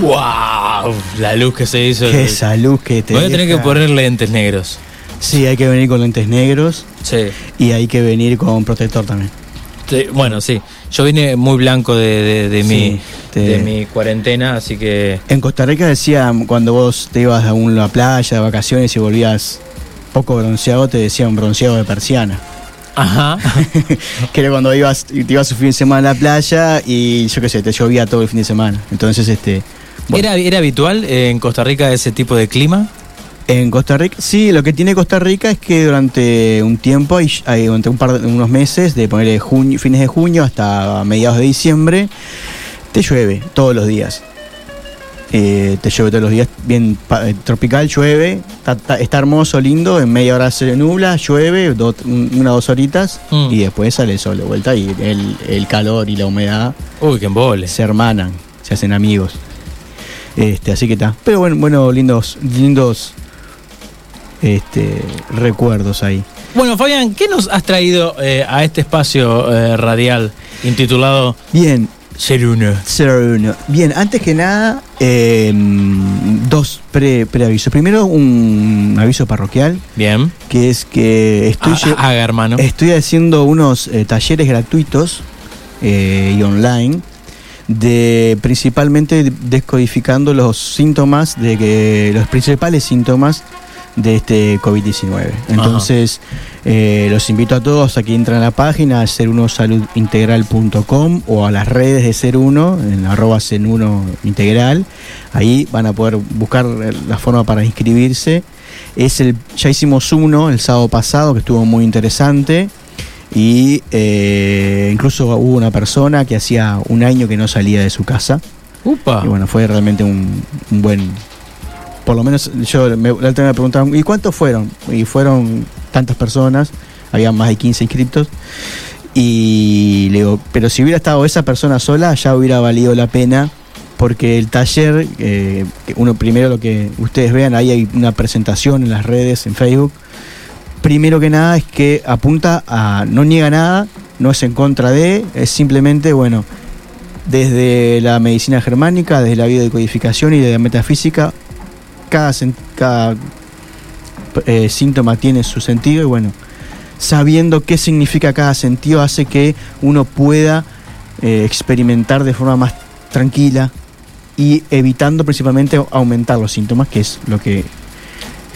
¡Wow! La luz que se hizo. Qué salud que te Voy a tener que poner lentes negros. Sí, hay que venir con lentes negros Sí. y hay que venir con protector también. Sí, Bueno, sí. Yo vine muy blanco de, de- de Sí, mi, te- de mi cuarentena, así que. En Costa Rica decían, cuando vos te ibas a una playa de vacaciones y volvías poco bronceado, te decían bronceado de persiana. Ajá. que era cuando ibas, te ibas un fin de semana a la playa y yo qué sé, te llovía todo el fin de semana. Entonces, este. bueno, ¿Era, ¿Era habitual eh, en Costa Rica ese tipo de clima? En Costa Rica, sí, lo que tiene Costa Rica es que durante un tiempo, hay, hay durante un par de unos meses, de ponerle junio, fines de junio hasta mediados de diciembre, te llueve todos los días. Eh, te llueve todos los días, bien eh, tropical, llueve, está, hermoso, lindo, en media hora se nubla, llueve, do- una o dos horitas Mm. y después sale el sol de vuelta y el, el calor y la humedad Uy, qué embole. se hermanan, se hacen amigos. Este, así que está. Pero bueno, bueno, lindos, lindos este, recuerdos ahí. Bueno, Fabián, ¿qué nos has traído eh, a este espacio eh, radial intitulado Bien, Ser Uno? Ser Uno. Bien, antes que nada, eh, dos pre, preavisos. Primero, un aviso parroquial, Bien. que es que estoy, Ah, Haga, hermano. estoy haciendo unos eh, talleres gratuitos y online de principalmente descodificando los síntomas de que los principales síntomas de este COVID-19. Entonces, eh, los invito a todos a que entren a la página ser1saludintegral.com o a las redes de Ser Uno, en arroba Ser Uno Integral. Ahí van a poder buscar la forma para inscribirse. Es el, ya hicimos uno el sábado pasado que estuvo muy interesante. Y eh, incluso hubo una persona que hacía un año que no salía de su casa. Upa. Y bueno, fue realmente un, un buen. Por lo menos yo me, la me preguntaban, ¿y cuántos fueron? Y fueron tantas personas, había más de 15 inscriptos. Y le digo, pero si hubiera estado esa persona sola, ya hubiera valido la pena, porque el taller, eh, uno primero lo que ustedes vean, ahí hay una presentación en las redes, en Facebook. Primero que nada es que apunta a, no niega nada, no es en contra de, es simplemente, bueno, desde la medicina germánica, desde la biodecodificación y de la metafísica, cada, cada eh, síntoma tiene su sentido y bueno, sabiendo qué significa cada sentido hace que uno pueda eh, experimentar de forma más tranquila y evitando principalmente aumentar los síntomas, que es lo que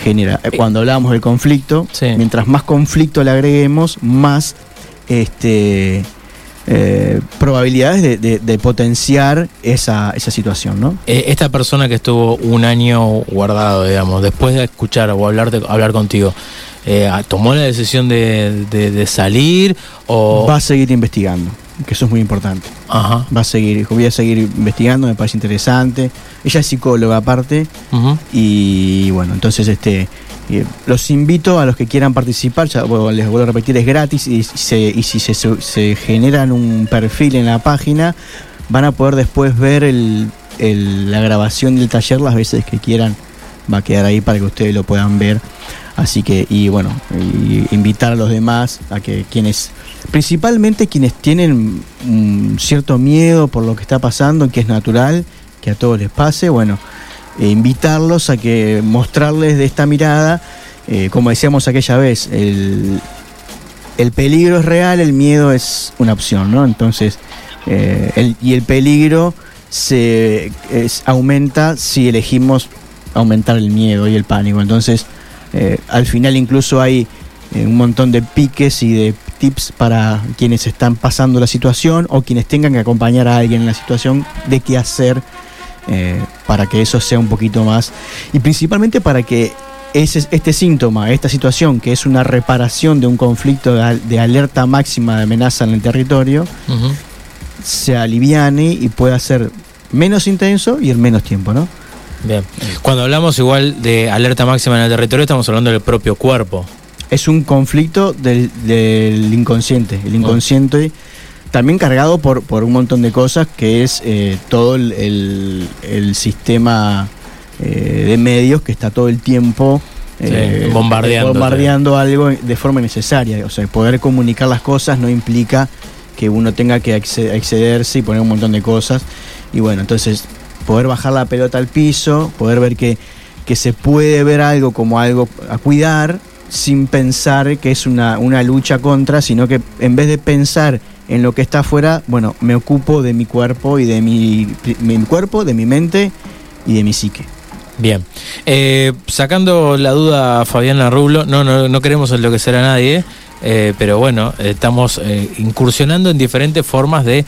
genera. Eh, Cuando hablamos del conflicto, Sí. mientras más conflicto le agreguemos, más este eh, probabilidades de, de- de potenciar esa, esa situación, ¿no? Eh, esta persona que estuvo un año guardado, digamos, después de escuchar o hablar, de- hablar contigo, eh, ¿tomó la decisión de, salir o...? Va a seguir investigando, que eso es muy importante. Ajá. Va a seguir, voy a seguir investigando, me parece interesante. Ella es psicóloga aparte, y bueno, entonces este eh, los invito a los que quieran participar, ya les vuelvo a repetir, es gratis y, se- y si se, generan un perfil en la página, van a poder después ver el, la grabación del taller las veces que quieran. Va a quedar ahí para que ustedes lo puedan ver. Así que, y bueno, invitar a los demás a que quienes, principalmente quienes tienen un cierto miedo por lo que está pasando, que es natural, que a todos les pase, bueno, eh, invitarlos a que mostrarles de esta mirada, eh, como decíamos aquella vez, el, el peligro es real, el miedo es una opción, ¿no? Entonces, eh, el- y el peligro se aumenta si elegimos aumentar el miedo y el pánico. Entonces, eh, al final incluso hay un montón de piques y de tips para quienes están pasando la situación o quienes tengan que acompañar a alguien en la situación de qué hacer eh, para que eso sea un poquito más y principalmente para que ese, este síntoma, esta situación que es una reparación de un conflicto de, al- de alerta máxima de amenaza en el territorio, se aliviane y pueda ser menos intenso y en menos tiempo, ¿no? Bien. Cuando hablamos igual de alerta máxima en el territorio, estamos hablando del propio cuerpo. Es un conflicto del, del inconsciente. El inconsciente también cargado por, por un montón de cosas, que es eh, todo el, el- el sistema eh, de medios que está todo el tiempo eh, Sí, bombardeando. bombardeando algo de forma necesaria. O sea, poder comunicar las cosas no implica que uno tenga que excederse y poner un montón de cosas. Y bueno, entonces poder bajar la pelota al piso, poder ver que, que se puede ver algo como algo a cuidar sin pensar que es una, una lucha contra, sino que en vez de pensar en lo que está afuera, bueno, me ocupo de mi cuerpo y de mi, cuerpo, de mi mente y de mi psique. Bien. Eh, sacando la duda, Fabián Rublo, no, no, no queremos enloquecer a nadie, eh, pero bueno, estamos eh, incursionando en diferentes formas de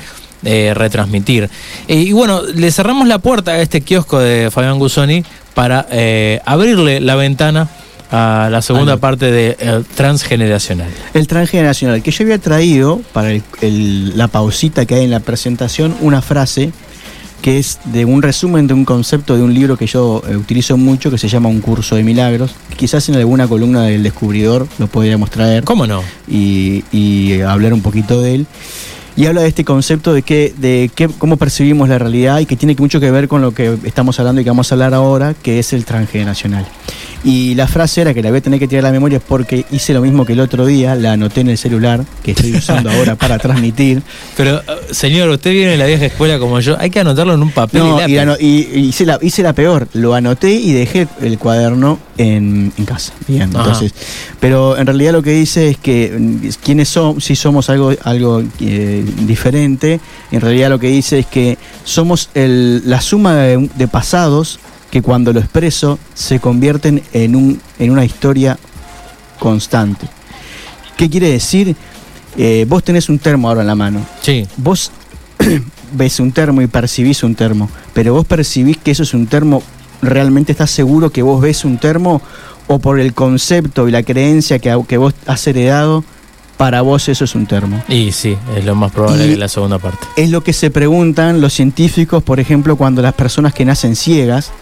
retransmitir. Y bueno, le cerramos la puerta a este kiosco de Fabián Gusoni para abrirle la ventana a la segunda Ah, no. parte de eh, Transgeneracional. El transgeneracional, que yo había traído para el- el- la pausita que hay en la presentación, una frase que es de un resumen de un concepto de un libro que yo eh, utilizo mucho, que se llama Un curso de milagros. Quizás en alguna columna del descubridor lo podríamos traer ¿Cómo no? y, y hablar un poquito de él. Y habla de este concepto de que, de que, cómo percibimos la realidad y que tiene mucho que ver con lo que estamos hablando y que vamos a hablar ahora, que es el transgeneracional. Y la frase era que la voy a tener que tirar a la memoria porque hice lo mismo que el otro día, la anoté en el celular, que estoy usando ahora para transmitir. Pero, eh, señor, usted viene de la vieja escuela como yo, hay que anotarlo en un papel. No, y ano- y- y hice, la, hice la peor, lo anoté y dejé el cuaderno en, en casa. Bien, Ajá. entonces, pero en realidad lo que dice es que mm, quiénes somos, si somos algo, algo eh, diferente, en realidad lo que dice es que somos el- la suma de, de pasados que cuando lo expreso se convierten en, un, en una historia constante. ¿Qué quiere decir? Eh, vos tenés un termo ahora en la mano Sí, vos ves un termo y percibís un termo, pero vos percibís que eso es un termo, ¿realmente estás seguro que vos ves un termo? ¿O por el concepto y la creencia que, que vos has heredado, para vos eso es un termo? y sí, es lo más probable Y- que la segunda parte. Es lo que se preguntan los científicos, por ejemplo, cuando las personas que nacen ciegas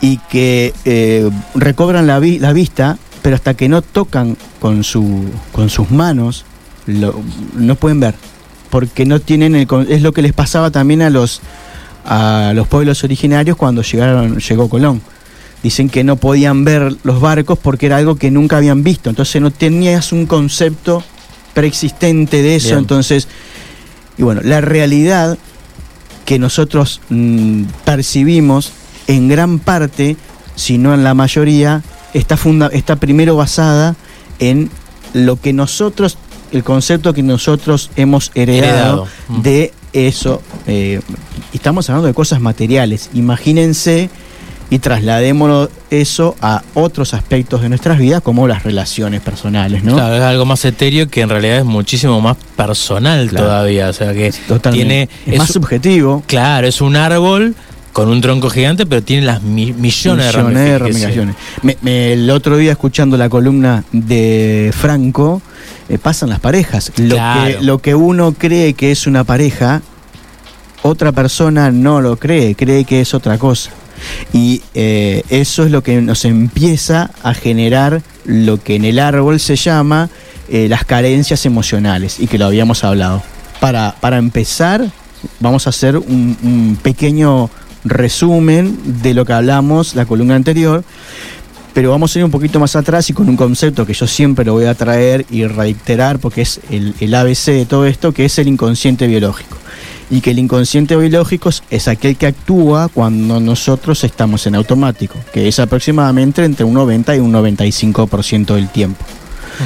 y que eh, recobran la, vi- la vista, pero hasta que no tocan con, su, con sus manos, lo- no pueden ver. Porque no tienen el. Es lo que les pasaba también a los, a los pueblos originarios cuando llegaron, llegó Colón. Dicen que no podían ver los barcos porque era algo que nunca habían visto. Entonces no tenías un concepto preexistente de eso. Bien. Entonces, y bueno, la realidad que nosotros mm, percibimos en gran parte, si no en la mayoría, está, funda está primero basada en lo que nosotros, el concepto que nosotros hemos heredado, Heredado. Mm. de eso. eh, estamos hablando de cosas materiales. Imagínense y trasladémonos eso a otros aspectos de nuestras vidas, como las relaciones personales, ¿no? Claro, es algo más etéreo que en realidad es muchísimo más personal Claro. todavía. O sea que Totalmente. tiene. es más subjetivo. Claro, es un árbol con un tronco gigante, pero tiene las mi- millones, de Millones de ramificaciones. ramificaciones. Me- me- el otro día escuchando la columna de Franco, eh, pasan las parejas. Lo, Claro. que, lo que uno cree que es una pareja, otra persona no lo cree, cree que es otra cosa. Y eh, eso es lo que nos empieza a generar lo que en el árbol se llama eh, las carencias emocionales, y que lo habíamos hablado. Para, para empezar, vamos a hacer un, un pequeño resumen de lo que hablamos la columna anterior, pero vamos a ir un poquito más atrás y con un concepto que yo siempre lo voy a traer y reiterar porque es el, el ABC de todo esto, que es el inconsciente biológico. y que el inconsciente biológico es- aquel que actúa cuando nosotros estamos en automático, que es aproximadamente entre un 90 y un 95% del tiempo.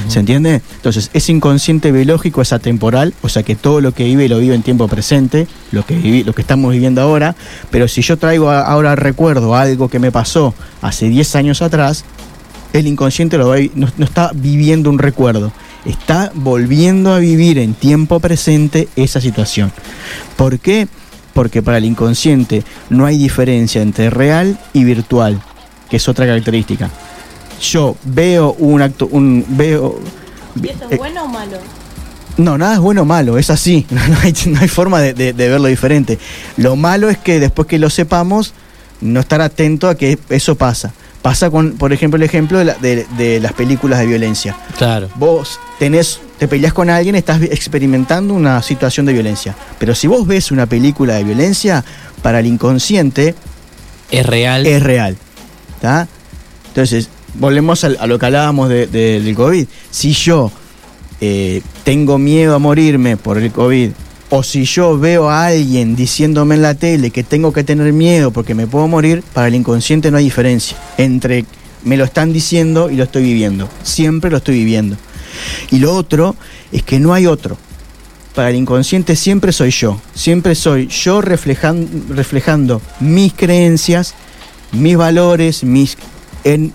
¿Se entiende? Entonces, ese inconsciente biológico es atemporal, o sea que todo lo que vive lo vive en tiempo presente, lo que, lo que estamos viviendo ahora, pero si yo traigo ahora recuerdo algo que me pasó hace 10 años atrás, el inconsciente lo no está viviendo un recuerdo, está volviendo a vivir en tiempo presente esa situación. ¿Por qué? Porque para el inconsciente no hay diferencia entre real y virtual, que es otra característica. Yo veo un acto, un veo ¿Y eso eh, es bueno o malo? no, nada es bueno o malo, es así. No hay, no hay forma de, de- de verlo diferente. Lo malo es que después que lo sepamos, no estar atento a que eso pasa. Pasa con, por ejemplo, el ejemplo de, la- de- de las películas de violencia. Claro. Vos tenés, te peleas con alguien, estás experimentando una situación de violencia. Pero si vos ves una película de violencia, para el inconsciente Es real. es real. ¿tá? Entonces, volvemos a, lo que hablábamos de- de- del COVID. Si yo eh, tengo miedo a morirme por el COVID, o si yo veo a alguien diciéndome en la tele que tengo que tener miedo porque me puedo morir, para el inconsciente no hay diferencia entre me lo están diciendo y lo estoy viviendo. Siempre lo estoy viviendo. Y lo otro es que no hay otro. Para el inconsciente siempre soy yo. Siempre soy yo reflejan- reflejando mis creencias, mis valores, mis en,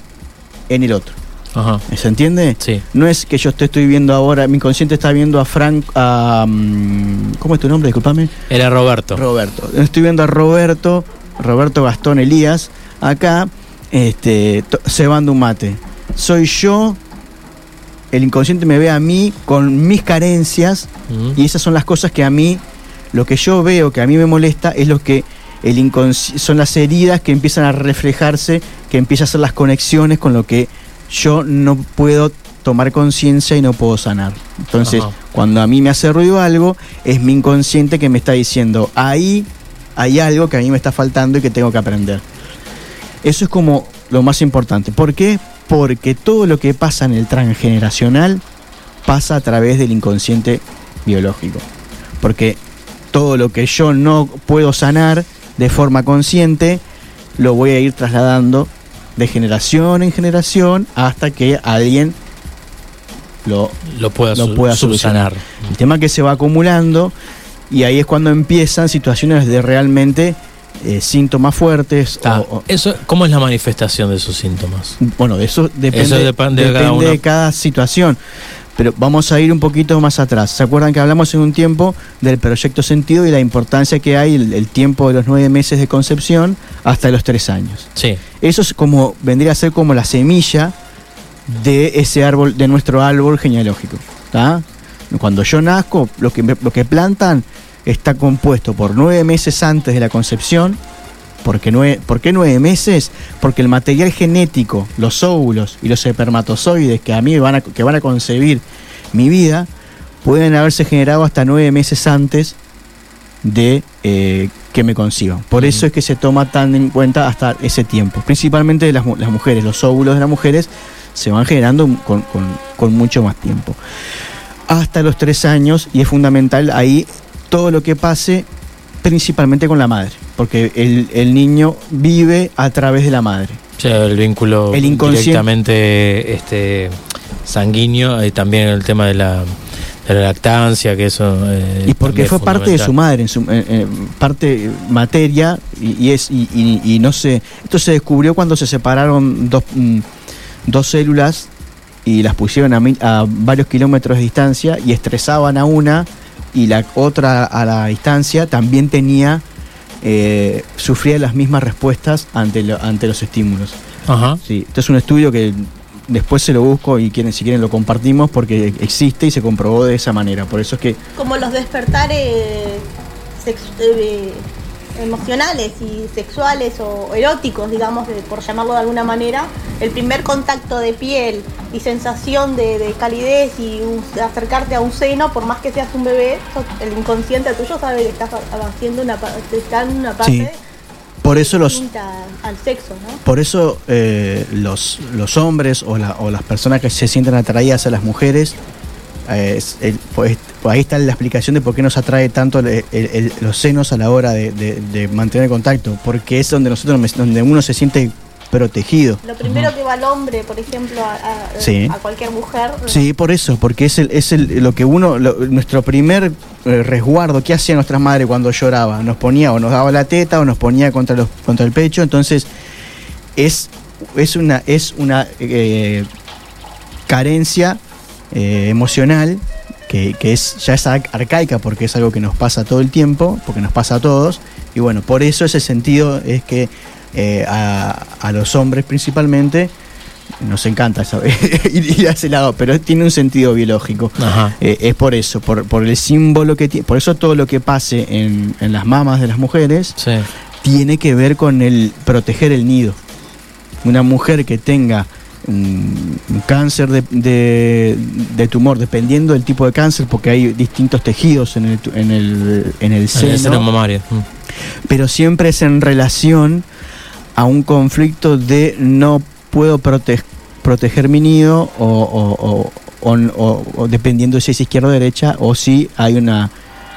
en el otro. Ajá. ¿Se entiende? Sí. No es que yo te estoy viendo ahora, mi inconsciente está viendo a Frank, a, mm, ¿cómo es tu nombre? Disculpame. Era Roberto. Roberto. Estoy viendo a Roberto, Roberto Gastón Elías, acá, este, cebando un mate. Soy yo, el inconsciente me ve a mí con mis carencias y esas son las cosas que a mí, lo que yo veo que a mí me molesta es lo que el son las heridas que empiezan a reflejarse, que empiezan a hacer las conexiones con lo que yo no puedo tomar conciencia y no puedo sanar. Entonces, Ajá. cuando a mí me hace ruido algo, es mi inconsciente que me está diciendo, ahí hay algo que a mí me está faltando y que tengo que aprender. Eso es como lo más importante. ¿Por qué? Porque todo lo que pasa en el transgeneracional pasa a través del inconsciente biológico. Porque todo lo que yo no puedo sanar de forma consciente, lo voy a ir trasladando de generación en generación hasta que alguien lo, Lo pueda, lo pueda subsanar. el tema que se va acumulando y ahí es cuando empiezan situaciones de realmente eh, síntomas fuertes. Ah, o- o- eso, ¿Cómo es la manifestación de esos síntomas? bueno, de eso depende, Eso depende cada de cada situación. Pero vamos a ir un poquito más atrás. ¿Se acuerdan que hablamos en un tiempo del proyecto sentido y la importancia que hay el, el tiempo de los nueve meses de concepción hasta los tres años? Sí. Eso es como vendría a ser como la semilla de ese árbol, de nuestro árbol genealógico. ¿tá? Cuando yo nazco, lo que, lo que plantan está compuesto por nueve meses antes de la concepción. Porque nueve, ¿Por qué nueve meses? Porque el material genético, los óvulos y los espermatozoides que a mí van a, que van a concebir mi vida, pueden haberse generado hasta nueve meses antes de eh, que me conciban. Por eso es que se toma tan en cuenta hasta ese tiempo. Principalmente las, mu- las mujeres, los óvulos de las mujeres se van generando con, con- con mucho más tiempo. Hasta los tres años, y es fundamental ahí todo lo que pase, principalmente con la madre, porque el, el niño vive a través de la madre. O sea, el vínculo El directamente este, sanguíneo y también el tema de la, de la lactancia, que eso. eh, y porque fue parte de su madre, en su, eh, eh, parte eh, materia, y, y es y, y- y no sé, esto se descubrió cuando se separaron dos, mm, dos células y las pusieron a, mil- a varios kilómetros de distancia y estresaban a una y la otra a la distancia también tenía, eh, sufría las mismas respuestas ante, lo- ante los estímulos. Ajá. Sí, esto es un estudio que después se lo busco y quieren, si quieren lo compartimos porque existe y se comprobó de esa manera. Por eso es que Como los despertares eh, emocionales y sexuales o eróticos, digamos, de- por llamarlo de alguna manera, el primer contacto de piel y sensación de, de calidez y un- acercarte a un seno, por más que seas un bebé, el inconsciente tuyo sabe que estás haciendo una, está en una parte Sí. por eso los al sexo, ¿no? por eso eh, los, los hombres o, la- o las personas que se sienten atraídas a las mujeres eh, el- pues, pues ahí está la explicación de por qué nos atrae tanto el- el- el- los senos a la hora de, de- de mantener contacto, porque es donde nosotros donde uno se siente protegido. Lo primero que va al hombre, por ejemplo, a, a- Sí. a cualquier mujer. Sí, por eso, porque es el, es el, lo que uno, lo- nuestro primer eh, resguardo, ¿qué hacía nuestra madre cuando lloraba? Nos ponía o nos daba la teta o nos ponía contra, los, contra el pecho, entonces es, es una, es una eh, carencia eh, emocional que, que es ya es ar- arcaica porque es algo que nos pasa todo el tiempo, porque nos pasa a todos, y bueno, por eso ese sentido es que eh, a, a los hombres principalmente nos encanta ir, a ese lado, pero tiene un sentido biológico. Eh, es por eso, por, por el símbolo que tiene, por eso todo lo que pase en, en las mamas de las mujeres Sí. tiene que ver con el proteger el nido. Una mujer que tenga un, un cáncer de, de- de tumor, dependiendo del tipo de cáncer, porque hay distintos tejidos en el, en el, en el En seno, el seno mamario. Mm. pero siempre es en relación a un conflicto de no puedo prote- proteger mi nido o, o- o- o- o- o dependiendo si es izquierda o derecha o si hay una,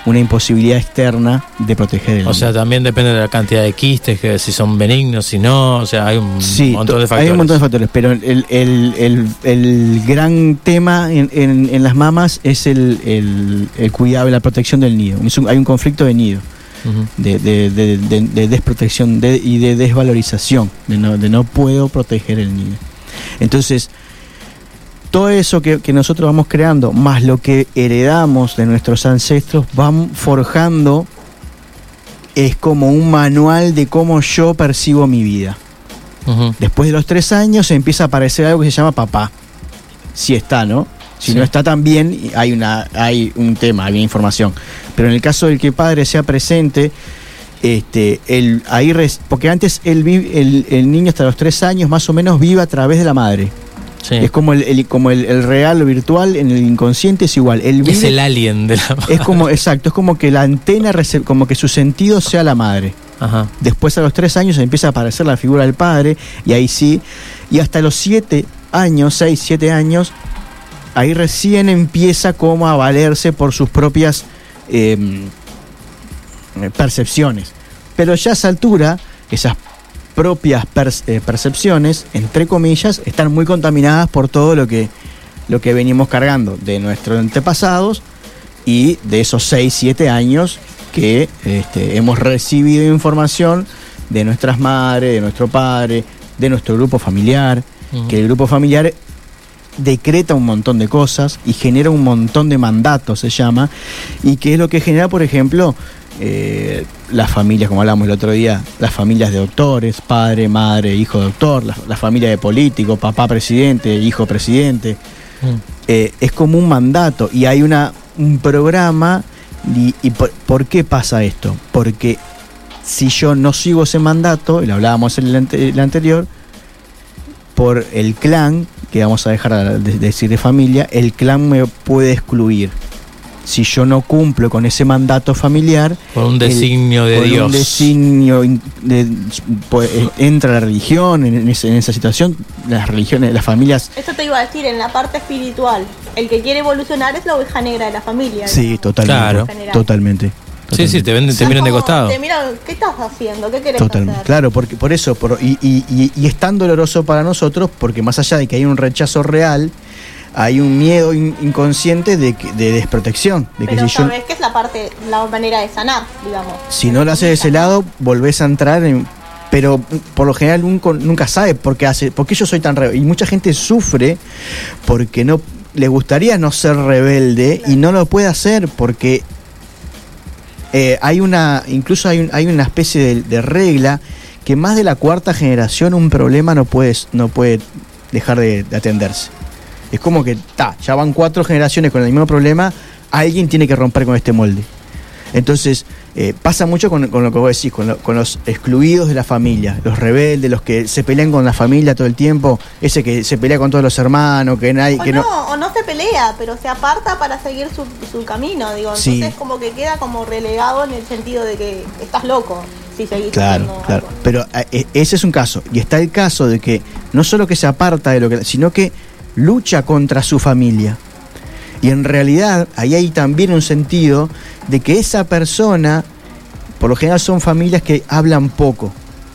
una imposibilidad externa de proteger el O sea, nido. también depende de la cantidad de quistes, que si son benignos, si no, o sea, hay un Sí, montón de to- factores. hay un montón de factores, pero el, el- el- el gran tema en, en- en las mamas es el, el- el cuidado y la protección del nido. Un- hay un conflicto de nido. Ujú. de, de- de- de- de desprotección de- y de desvalorización, de no, de no puedo proteger el niño. Entonces, todo eso que, que nosotros vamos creando, más lo que heredamos de nuestros ancestros, van forjando, es como un manual de cómo yo percibo mi vida. Después de los tres años empieza a aparecer algo que se llama papá. Si está, ¿no? Si Sí. no está tan bien, hay, una, hay un tema, hay una información. Pero en el caso del que el padre sea presente, este, el, ahí res- porque antes el, el niño hasta los tres años más o menos vive a través de la madre. Sí. Es como el, el- como el, el real o virtual, en el inconsciente es igual. Él Es el alien de la es como, exacto, es como que la antena, como que su sentido sea la madre. Ajá. Después a los tres años empieza a aparecer la figura del padre y ahí sí. Y hasta los siete años, seis, siete años, ahí recién empieza como a valerse por sus propias eh, percepciones. Pero ya a esa altura, esas propias eh, percepciones, entre comillas, están muy contaminadas por todo lo que, lo que venimos cargando de nuestros antepasados y de esos 6, 7 años que este, hemos recibido información de nuestras madres, de nuestro padre, de nuestro grupo familiar, que el grupo familiar decreta un montón de cosas y genera un montón de mandatos, se llama, y que es lo que genera, por ejemplo, eh, las familias, como hablamos el otro día, las familias de doctores, padre, madre, hijo doctor, la, la familia de políticos, papá presidente, hijo presidente, Mm. eh, es como un mandato y hay una, un programa y, y por, ¿por qué pasa esto? Porque si yo no sigo ese mandato, y lo hablábamos en el, ante- el anterior, por el clan, que vamos a dejar de de decir de familia, el clan me puede excluir. Si yo no cumplo con ese mandato familiar, Por un el- designio de por Dios. un designio de- pues, eh, entra la religión en, en ese- en esa situación, las religiones, las familias Eso te iba a decir, en la parte espiritual, el que quiere evolucionar es la oveja negra de la familia. Sí, totalmente. Claro. Totalmente. Sí, sí, te, venden, te miran de costado. Te miran, ¿qué estás haciendo? ¿Qué querés Totalmente. hacer? Claro, porque por eso, por- y, y- y- y es tan doloroso para nosotros, porque más allá de que hay un rechazo real, hay un miedo in- inconsciente de, que- de desprotección. De que Pero yo, sabes que es la parte, la manera de sanar, digamos. si no lo haces de ese lado, volvés a entrar en. Pero por lo general nunca, nunca sabe por qué hace, por qué yo soy tan rebelde. Y mucha gente sufre porque no le gustaría no ser rebelde y no lo puede hacer porque eh, hay una, incluso hay, un- hay una especie de, de regla que más de la cuarta generación un problema no puede, no puede dejar de, de atenderse. Es como que, ta, ya van cuatro generaciones con el mismo problema, alguien tiene que romper con este molde. Entonces, eh, pasa mucho con, con lo que vos decís, con, lo- con los excluidos de la familia, los rebeldes, los que se pelean con la familia todo el tiempo, ese que se pelea con todos los hermanos, que nadie... O Que no, no, o no se pelea, pero se aparta para seguir su, su camino, digo. Sí. Entonces como que queda como relegado en el sentido de que estás loco si seguís Claro, claro. algo. Pero eh, ese es un caso. Y está el caso de que no solo que se aparta de lo que, sino que lucha contra su familia. Y en realidad ahí hay también un sentido de que esa persona, por lo general son familias que hablan poco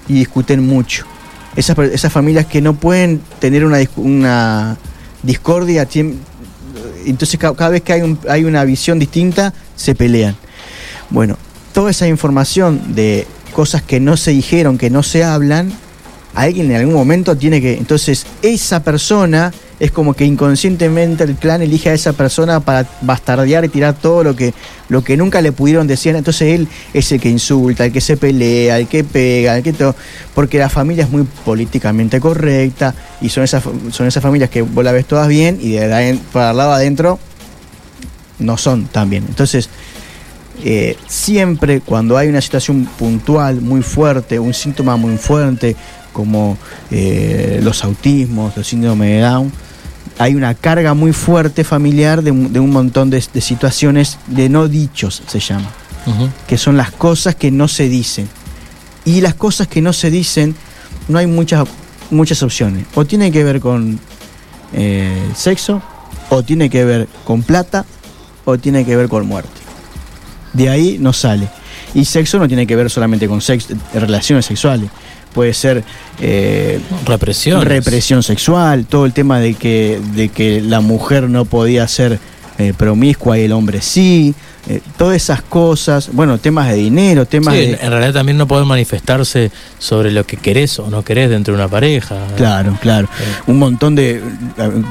y discuten mucho. Esas, esas familias que no pueden tener una, una discordia, entonces cada vez que hay, un, hay una visión distinta, se pelean. Bueno, toda esa información de cosas que no se dijeron, que no se hablan, alguien en algún momento tiene que... Entonces esa persona es como que inconscientemente el clan elige a esa persona para bastardear y tirar todo lo que, lo que nunca le pudieron decir. Entonces él es el que insulta, el que se pelea, el que pega, el que todo. Porque la familia es muy políticamente correcta y son esas, son esas familias que vos la ves todas bien y de para el lado adentro no son tan bien. Entonces, eh, siempre cuando hay una situación puntual muy fuerte, un síntoma muy fuerte, como eh, los autismos, los síndromes de Down, hay una carga muy fuerte familiar de, un montón de, situaciones de no dichos, se llama, que son las cosas que no se dicen. Y las cosas que no se dicen, no hay muchas, muchas opciones. O tiene que ver con eh, sexo, o tiene que ver con plata, o tiene que ver con muerte. De ahí no sale. Y sexo no tiene que ver solamente con sexo, relaciones sexuales puede ser eh, represión represión sexual todo el tema de que de que la mujer no podía ser eh, promiscua y el hombre sí eh, todas esas cosas, bueno, temas de dinero, temas sí, de... En realidad también no puede manifestarse sobre lo que querés o no querés dentro de una pareja. Claro, claro. Un montón de...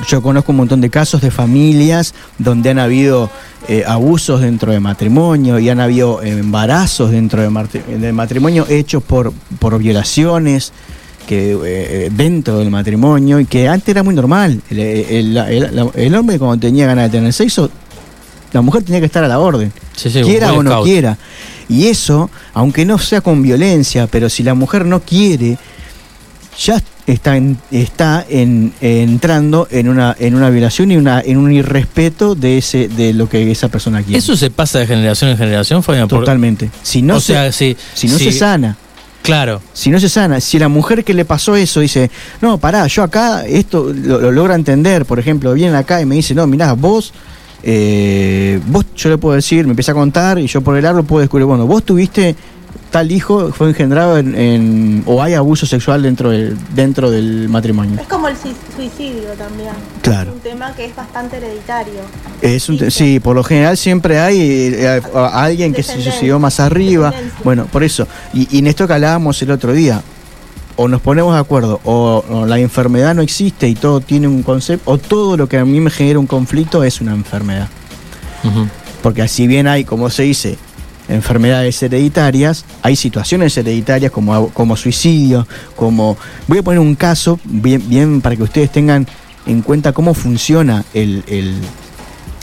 Yo conozco un montón de casos de familias donde han habido eh, abusos dentro de matrimonio y han habido embarazos dentro de, matrimonio hechos por, por violaciones que eh, dentro del matrimonio y que antes era muy normal. El, el, hombre cuando tenía ganas de tener sexo la mujer tenía que estar a la orden, quiera o no quiera. Y eso, aunque no sea con violencia, pero si la mujer no quiere, ya está, está entrando en una, en una violación y una, en un irrespeto de ese, de lo que esa persona quiere. ¿Eso se pasa de generación en generación, Fabián? Totalmente. Si no, se, si, no se sana. Claro. Si no se sana, si la mujer que le pasó eso dice, no, pará, yo acá esto lo, lo logra entender, por ejemplo, viene acá y me dice, no, mirá, vos eh, vos, yo le puedo decir, me empieza a contar y yo por el árbol puedo descubrir, bueno, vos tuviste tal hijo, fue engendrado en, o hay abuso sexual dentro del, dentro del matrimonio. Es como el suicidio también. Claro. Es un tema que es bastante hereditario. Es un sí, por lo general siempre hay eh, alguien que se suicidó más arriba. Bueno, por eso. Y, y en esto que hablábamos el otro día, o nos ponemos de acuerdo, o, la enfermedad no existe y todo tiene un concepto, o todo lo que a mí me genera un conflicto es una enfermedad. Porque así bien hay, como se dice, enfermedades hereditarias, hay situaciones hereditarias como, como suicidio, como... Voy a poner un caso, bien, bien para que ustedes tengan en cuenta cómo funciona el,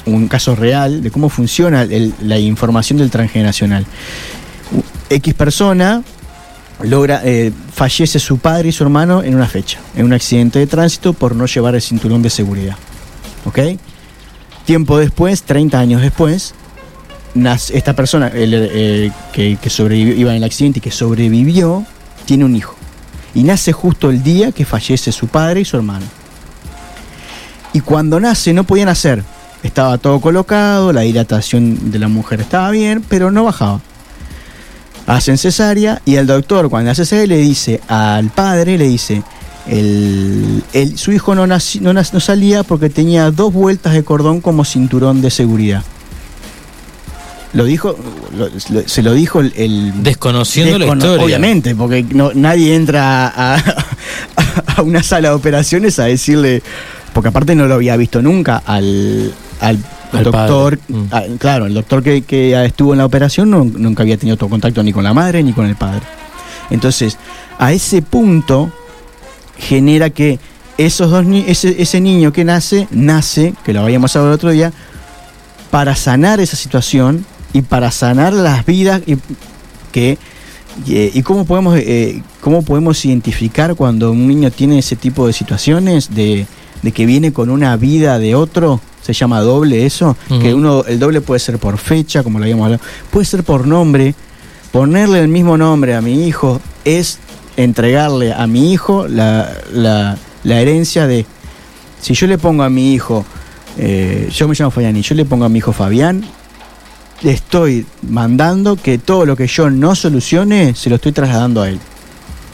un caso real de cómo funciona la información del transgeneracional. X persona logra, eh, fallece su padre y su hermano en una fecha, en un accidente de tránsito por no llevar el cinturón de seguridad. ¿Ok? Tiempo después, 30 años después, nace, esta persona que, sobrevivió, iba en el accidente y que sobrevivió, tiene un hijo. Y nace justo el día que fallece su padre y su hermano. Y cuando nace no podía nacer. Estaba todo colocado, la dilatación de la mujer estaba bien, pero no bajaba hacen cesárea y el doctor cuando hace cesárea le dice al padre, le dice, el, su hijo no, no, salía porque tenía dos vueltas de cordón como cinturón de seguridad. Lo dijo, se lo dijo el, desconociendo la historia. Obviamente, porque no, nadie entra a, a, una sala de operaciones a decirle, porque aparte no lo había visto nunca al, al el doctor, mm. ah, claro, el doctor que, estuvo en la operación nunca había tenido todo contacto ni con la madre ni con el padre. Entonces, a ese punto genera que esos dos ese, ese niño que nace, nace, que lo habíamos hablado el otro día, para sanar esa situación y para sanar las vidas y que y cómo podemos eh, cómo podemos identificar cuando un niño tiene ese tipo de situaciones de, de que viene con una vida de otro se llama doble eso, que uno, el doble puede ser por fecha, como lo habíamos hablado, puede ser por nombre, ponerle el mismo nombre a mi hijo es entregarle a mi hijo la, la, herencia de, si yo le pongo a mi hijo eh, yo me llamo Fabián y yo le pongo a mi hijo Fabián, le estoy mandando que todo lo que yo no solucione se lo estoy trasladando a él.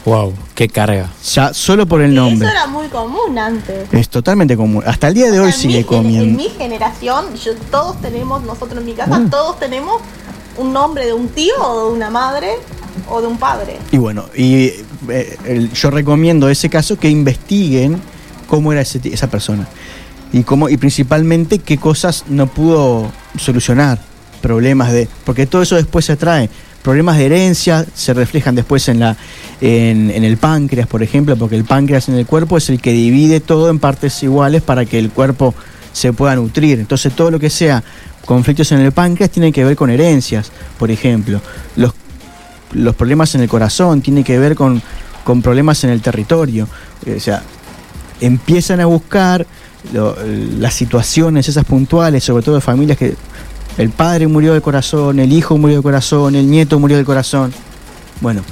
Wow, qué carga. Ya solo por el Y nombre. Eso era muy común antes. Es totalmente común. Hasta el día de O hoy sea, sigue gen- En comiendo. mi generación, yo- todos tenemos, nosotros en mi casa, Mm. todos tenemos un nombre de un tío o de una madre o de un padre. Y bueno, y eh, el- yo recomiendo ese caso que investiguen cómo era ese ti- esa persona y cómo y principalmente qué cosas no pudo solucionar, problemas de, porque todo eso después se trae, problemas de herencia se reflejan después en la en, en el páncreas, por ejemplo, porque el páncreas en el cuerpo es el que divide todo en partes iguales para que el cuerpo se pueda nutrir. Entonces todo lo que sea conflictos en el páncreas tiene que ver con herencias, por ejemplo. Los los problemas en el corazón, tiene que ver con, con problemas en el territorio. Eh, O sea, empiezan a buscar lo- las situaciones, esas puntuales, sobre todo de familias que el padre murió del corazón, el hijo murió del corazón, el nieto murió del corazón. Bueno,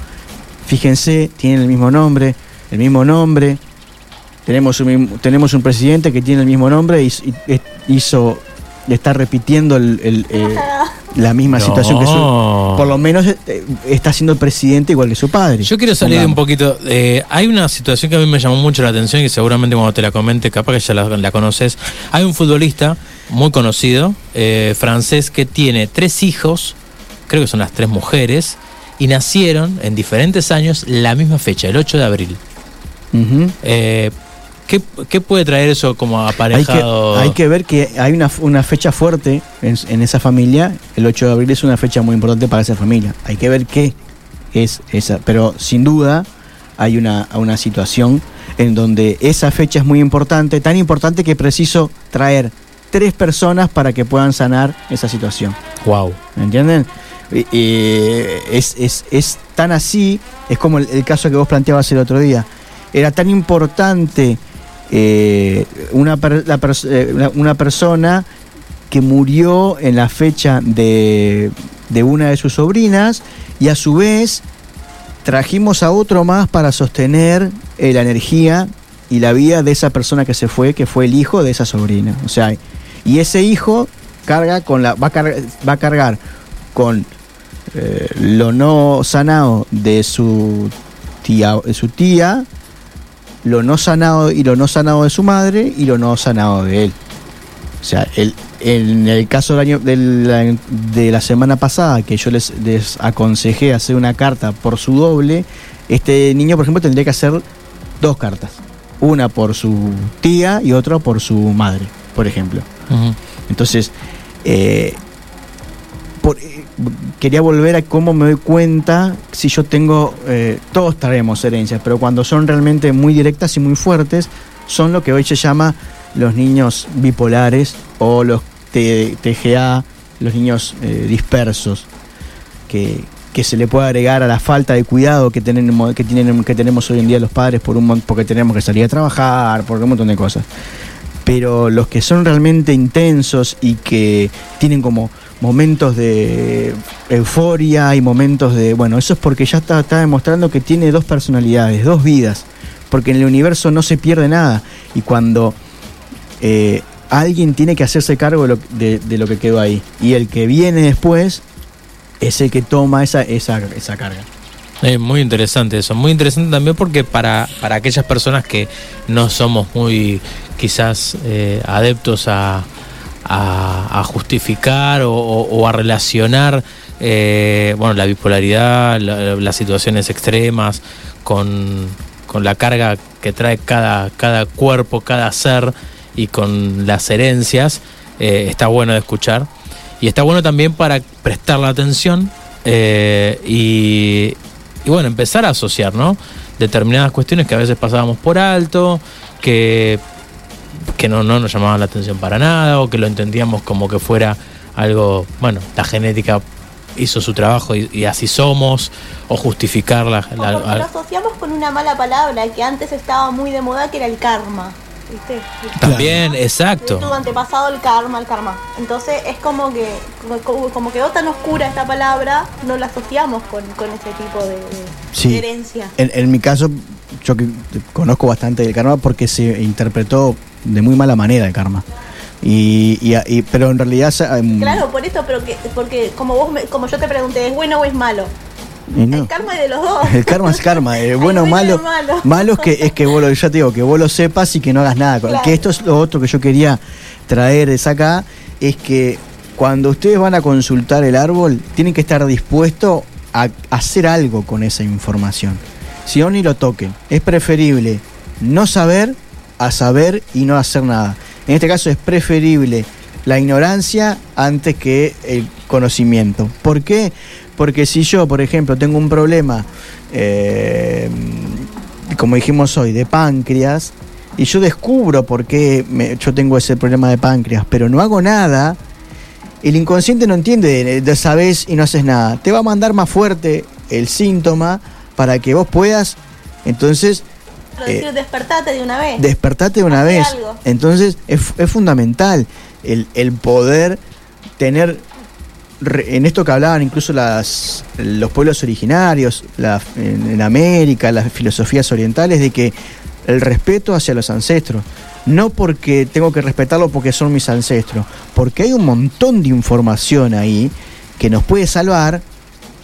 fíjense, tienen el mismo nombre, el mismo nombre. Tenemos un, mismo- tenemos un presidente que tiene el mismo nombre y y- hizo, está repitiendo el- el, eh, la misma situación que su, por lo menos eh, está siendo presidente igual que su padre. Yo quiero salir un poquito. eh, hay una situación que a mí me llamó mucho la atención y que seguramente cuando te la comente, capaz que ya la, la conoces. Hay un futbolista muy conocido, eh, francés, que tiene tres hijos, creo que son las tres mujeres, y nacieron en diferentes años la misma fecha, el 8 de abril. Eh, ¿qué, qué puede traer eso como Hay que, aparejado? hay que ver que hay una, una fecha fuerte en, en esa familia. El 8 de abril es una fecha muy importante para esa familia. Hay que ver qué es esa. Pero sin duda hay una, una situación en donde esa fecha es muy importante, tan importante que preciso traer tres personas para que puedan sanar esa situación. Wow. ¿Me entienden? Y- y es, es, es tan así, es como el, el caso que vos planteabas el otro día. Era tan importante eh, una, per- la pers- eh, una, una persona que murió en la fecha de, de una de sus sobrinas y a su vez trajimos a otro más para sostener eh, la energía y la vida de esa persona que se fue, que fue el hijo de esa sobrina. O sea, y ese hijo carga con la, va, a cargar, va a cargar con eh, lo no sanado de su tía, de su tía, lo no sanado y lo no sanado de su madre y lo no sanado de él. O sea, el, en el caso del año, de, la, de la semana pasada, que yo les aconsejé hacer una carta por su doble, este niño, por ejemplo, tendría que hacer dos cartas. Una por su tía y otra por su madre, por ejemplo. Entonces, eh, eh, quería volver a cómo me doy cuenta si yo tengo, eh, todos traemos herencias, pero cuando son realmente muy directas y muy fuertes, son lo que hoy se llama los niños bipolares o los TGA, los niños dispersos, que, que se le puede agregar a la falta de cuidado que tenemos, que tienen, que tenemos hoy en día los padres por un, porque tenemos que salir a trabajar, por un montón de cosas pero los que son realmente intensos y que tienen como momentos de euforia y momentos de, bueno, eso es porque ya está, está demostrando que tiene dos personalidades, dos vidas, porque en el universo no se pierde nada y cuando eh, alguien tiene que hacerse cargo de lo, que quedó ahí y el que viene después es el que toma esa, esa, esa carga. Muy interesante eso, muy interesante también porque para, para aquellas personas que no somos muy quizás eh, adeptos a, justificar o, a relacionar eh, bueno, la bipolaridad, la- las situaciones extremas con, con la carga que trae cada, cada cuerpo, cada ser y con las herencias, eh, está bueno de escuchar. Y está bueno también para prestar la atención y, y bueno, empezar a asociar, ¿no? Determinadas cuestiones que a veces pasábamos por alto, que, que no, no nos llamaban la atención para nada, o que lo entendíamos como que fuera algo, bueno, la genética hizo su trabajo y, y así somos, o justificar la... Lo asociamos con una mala palabra que antes estaba muy de moda, que era el karma. ¿Viste? también, exacto. tu antepasado el karma, el karma. Entonces es como que como, como quedó tan oscura esta palabra, no la asociamos con, con ese tipo de, de- Sí. de herencia. En, en mi caso, yo que conozco bastante del karma porque se interpretó de muy mala manera el karma. Y, y- y- pero en realidad... em, Claro, por esto, pero que, porque como vos me- como yo te pregunté, ¿es bueno o es malo? no. El karma es de los dos. El karma es karma, eh, bueno o malo. malo. Malo es que es que vos lo, ya te digo, que vos lo sepas y que no hagas nada. Claro. Que esto es lo otro que yo quería traer de acá, es que cuando ustedes van a consultar el árbol, tienen que estar dispuestos a hacer algo con esa información. Si no, ni lo toquen. Es preferible no saber a saber y no hacer nada. En este caso es preferible la ignorancia antes que el conocimiento. ¿Por qué? Porque si yo, por ejemplo, tengo un problema, eh, como dijimos hoy, de páncreas, y yo descubro por qué yo tengo ese problema de páncreas, pero no hago nada, el inconsciente no entiende de, de sabes y no haces nada. Te va a mandar más fuerte el síntoma para que vos puedas, entonces, Pero decir, eh, despertate de una vez. despertate de una Hace vez. algo. Entonces es, es fundamental el, el poder tener, en esto que hablaban incluso las, los pueblos originarios, la- en, en América, las filosofías orientales, de que el respeto hacia los ancestros. No porque tengo que respetarlo porque son mis ancestros, porque hay un montón de información ahí que nos puede salvar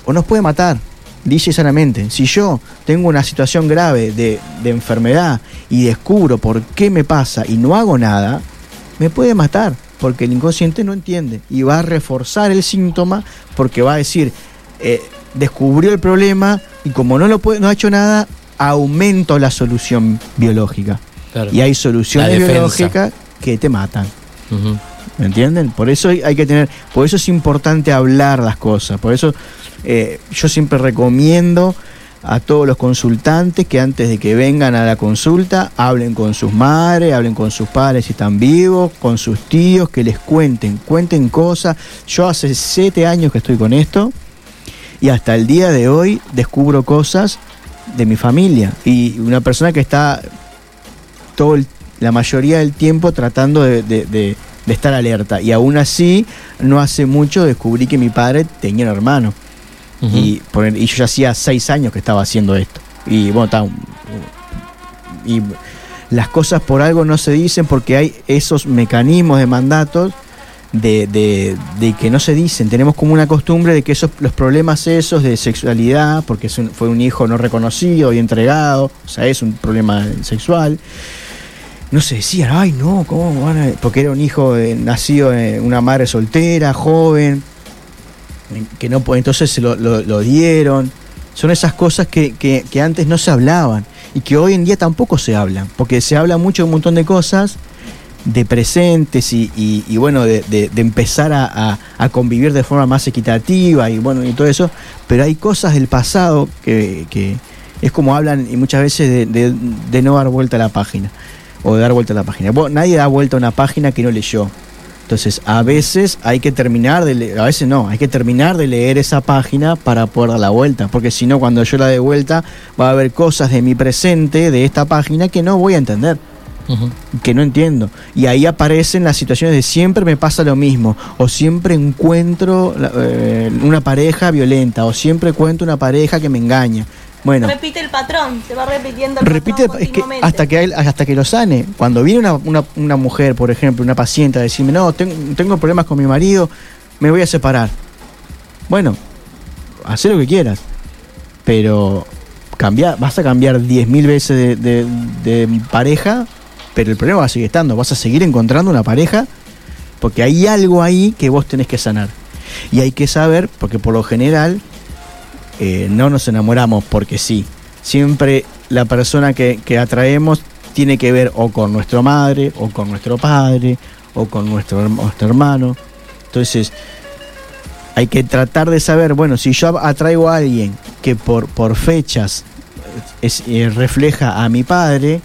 o nos puede matar. Dice sanamente, si yo tengo una situación grave de, de enfermedad y descubro por qué me pasa y no hago nada, me puede matar, porque el inconsciente no entiende y va a reforzar el síntoma porque va a decir, eh, descubrió el problema y como no, lo puede, no ha hecho nada, aumento la solución biológica. Claro. Y hay soluciones biológicas que te matan. ¿Me entienden? Por eso hay hay que tener, por eso es importante hablar las cosas. Por eso eh, yo siempre recomiendo a todos los consultantes que antes de que vengan a la consulta hablen con sus madres, hablen con sus padres si están vivos, con sus tíos, que les cuenten, cuenten cosas. Yo hace siete años que estoy con esto y hasta el día de hoy descubro cosas de mi familia y una persona que está todo el- la mayoría del tiempo tratando de, de- estar alerta. Y aún así, no hace mucho descubrí que mi padre tenía un hermano. Y, yo ya hacía seis años que estaba haciendo esto. Y bueno, y las cosas por algo no se dicen porque hay esos mecanismos de mandatos de, de- de que no se dicen. Tenemos como una costumbre de que esos los problemas esos de sexualidad, porque fue un hijo no reconocido y entregado, o sea, es un problema sexual. No se decían, ay no, ¿cómo van a-?" Porque era un hijo eh, nacido en una madre soltera, joven, que no entonces se lo, lo- dieron. Son esas cosas que, que- que antes no se hablaban y que hoy en día tampoco se hablan, porque se habla mucho de un montón de cosas, de presentes y, y- bueno, de, de- empezar a, a- convivir de forma más equitativa y bueno, y todo eso, pero hay cosas del pasado que, que es como hablan y muchas veces de, de- de no dar vuelta a la página o de dar vuelta a la página. Bueno, nadie da vuelta a una página que no leyó. Entonces, a veces hay que terminar de leer, a veces no, hay que terminar de leer esa página para poder dar la vuelta, porque si no, cuando yo la dé vuelta, va a haber cosas de mi presente, de esta página, que no voy a entender, que no entiendo. Y ahí aparecen las situaciones de siempre me pasa lo mismo, o siempre encuentro eh, una pareja violenta, o siempre encuentro una pareja que me engaña. Bueno, Repite el patrón, se va repitiendo el repite patrón es que continuamente. hasta que hasta que lo sane. Cuando viene una, una- una mujer por ejemplo una paciente a decirme no tengo, tengo problemas con mi marido me voy a separar bueno haz lo que quieras pero cambiar vas a cambiar 10.000 veces de, de- de pareja pero el problema va a seguir estando. Vas a seguir encontrando una pareja porque hay algo ahí que vos tenés que sanar. Y hay que saber porque por lo general eh, no nos enamoramos porque sí. Siempre la persona que, que atraemos tiene que ver o con nuestra madre, o con nuestro padre, o con nuestro, nuestro hermano. Entonces, hay que tratar de saber, bueno, si yo atraigo a alguien que por, por fechas es- eh, refleja a mi padre,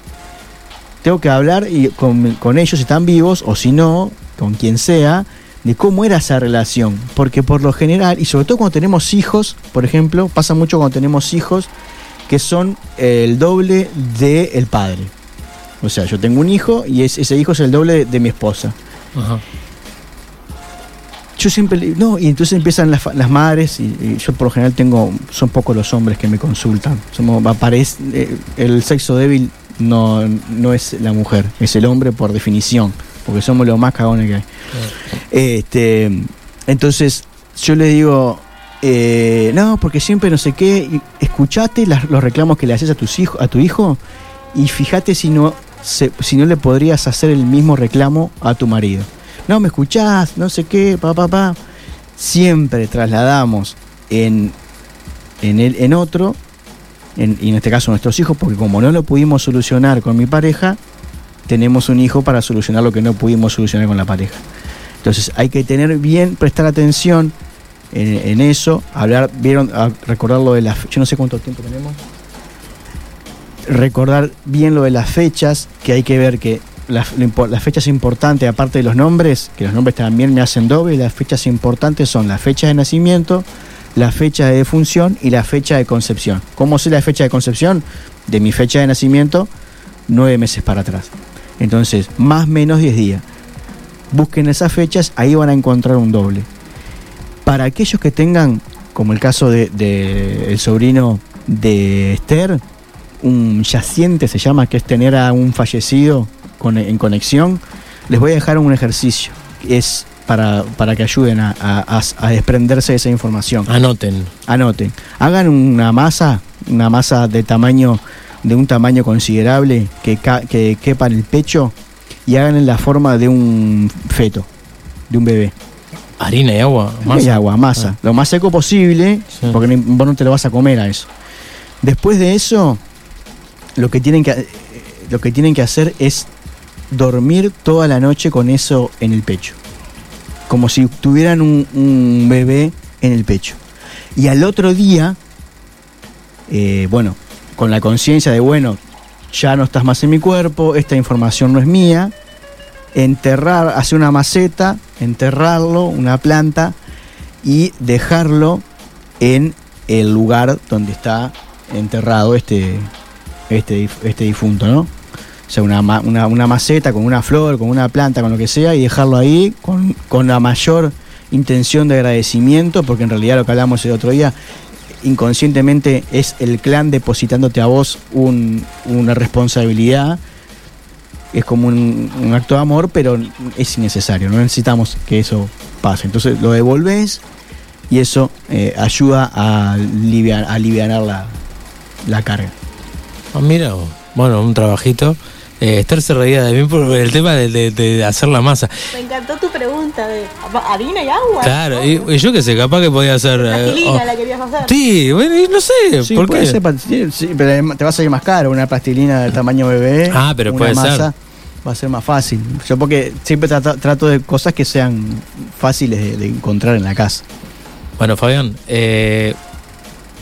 tengo que hablar y con, con ellos si están vivos, o si no, con quien sea, de cómo era esa relación. Porque por lo general, y sobre todo cuando tenemos hijos, por ejemplo, pasa mucho cuando tenemos hijos que son el doble del padre. O sea, yo tengo un hijo y es- ese hijo es el doble de, de mi esposa. Ajá. Yo siempre, no, y entonces empiezan las, las madres, y, y yo por lo general tengo, son pocos los hombres que me consultan. Somos, aparece, eh, el sexo débil no, no es la mujer, es el hombre por definición. Porque somos los más cagones que hay. Este, entonces, yo le digo, eh, no, porque siempre no sé qué, escuchate los reclamos que le haces a, tus hijos, a tu hijo y fíjate si no, si no le podrías hacer el mismo reclamo a tu marido. No, me escuchás, no sé qué, pa, pa, pa. Siempre trasladamos en, en, el, en otro, en, y en este caso nuestros hijos, porque como no lo pudimos solucionar con mi pareja, tenemos un hijo para solucionar lo que no pudimos solucionar con la pareja. Entonces hay que tener bien, prestar atención en, eso, hablar, vieron, recordar lo de las, yo no sé cuánto tiempo tenemos, recordar bien lo de las fechas, que hay que ver que las, las fechas importantes, aparte de los nombres, que los nombres también me hacen doble, las fechas importantes son la fecha de nacimiento, la fecha de defunción y la fecha de concepción. ¿Cómo sé la fecha de concepción? De mi fecha de nacimiento, nueve meses para atrás. Entonces, más menos 10 días. Busquen esas fechas, ahí van a encontrar un doble. Para aquellos que tengan, como el caso de, de el sobrino de Esther, un yaciente se llama, que es tener a un fallecido con- en conexión, les voy a dejar un ejercicio. Es para, para que ayuden a- a- a desprenderse de esa información. Anoten. Anoten. Hagan una masa, una masa de tamaño, de un tamaño considerable que, ca- que quepa en el pecho y hagan en la forma de un feto, de un bebé. Harina y agua. Harina y agua, masa. Lo más seco posible, Sí. porque vos no te lo vas a comer a eso. Después de eso, lo que tienen que, lo que, tienen que hacer es dormir toda la noche con eso en el pecho. Como si tuvieran un, un bebé en el pecho. Y al otro día, eh, bueno, con la conciencia de, bueno, ya no estás más en mi cuerpo, esta información no es mía, enterrar, hacer una maceta, enterrarlo, una planta, y dejarlo en el lugar donde está enterrado este, este, este difunto, ¿no? O sea, una, una, una maceta con una flor, con una planta, con lo que sea, y dejarlo ahí con, con la mayor intención de agradecimiento, porque en realidad lo que hablamos el otro día, inconscientemente es el clan depositándote a vos un- una responsabilidad es como un, acto de amor, pero es innecesario, no necesitamos que eso pase. Entonces lo devolves y eso eh, ayuda a aliviar, a alivianar la, la carga. Ah, mira, bueno, un trabajito. Eh, Esther se reía de mí por el tema de, de- de hacer la masa. Me encantó tu pregunta de harina y agua. Claro, y, y yo que sé, capaz que podía hacer. eh, Plastilina oh, la querías hacer. sí, bueno, y no sé, Sí, ¿por puede qué? ser sí, pero te va a salir más caro una plastilina del tamaño bebé. Ah, pero una puede masa, ser. Va a ser más fácil. Yo porque siempre trato, trato de cosas que sean fáciles de, de encontrar en la casa. Bueno, Fabián, eh,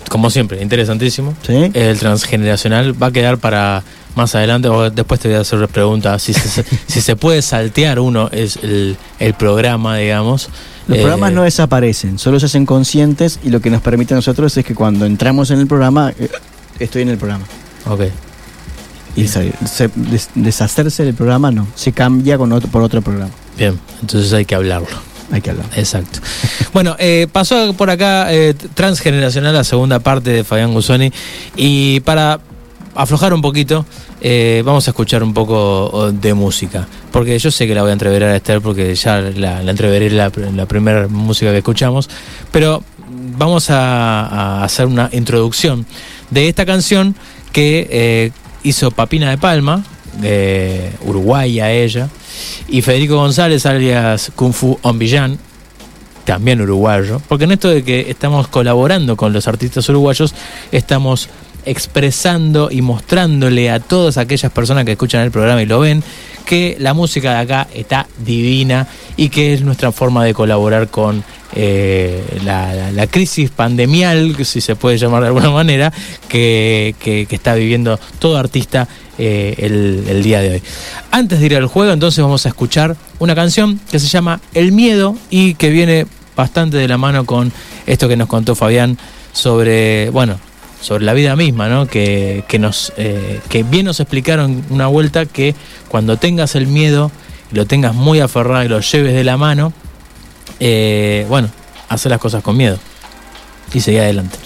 como siempre, interesantísimo. ¿Sí? El transgeneracional va a quedar para más adelante. O después te voy a hacer preguntas. Si se, si se puede saltear uno es el, el programa, digamos. Los Eh, programas no desaparecen, solo se hacen conscientes y lo que nos permite a nosotros es que cuando entramos en el programa, eh, estoy en el programa. Ok. Y se- se- des- deshacerse del programa no, se cambia con otro, por otro programa. Bien, entonces hay que hablarlo. Hay que hablar. Exacto. Bueno, eh, pasó por acá eh, Transgeneracional, la segunda parte de Fabián Gusoni. Y para aflojar un poquito, eh, vamos a escuchar un poco de música. Porque yo sé que la voy a entreverar a Esther, porque ya la, la entreveré la, la primera música que escuchamos. Pero vamos a, hacer una introducción de esta canción que eh, hizo Papina de Palma, de Uruguay a ella, y Federico González, alias Kung Fu On Villan, también uruguayo, porque en esto de que estamos colaborando con los artistas uruguayos, estamos expresando y mostrándole a todas aquellas personas que escuchan el programa y lo ven, que la música de acá está divina y que es nuestra forma de colaborar con eh, la, la- la crisis pandemial, si se puede llamar de alguna manera, que, que- está viviendo todo artista eh, el, el día de hoy. Antes de ir al juego, entonces vamos a escuchar una canción que se llama El Miedo y que viene bastante de la mano con esto que nos contó Fabián sobre, bueno, sobre la vida misma, ¿no? Que, que nos, eh, que bien nos explicaron una vuelta que cuando tengas el miedo y lo tengas muy aferrado y lo lleves de la mano, eh, bueno, hacer las cosas con miedo y seguir adelante.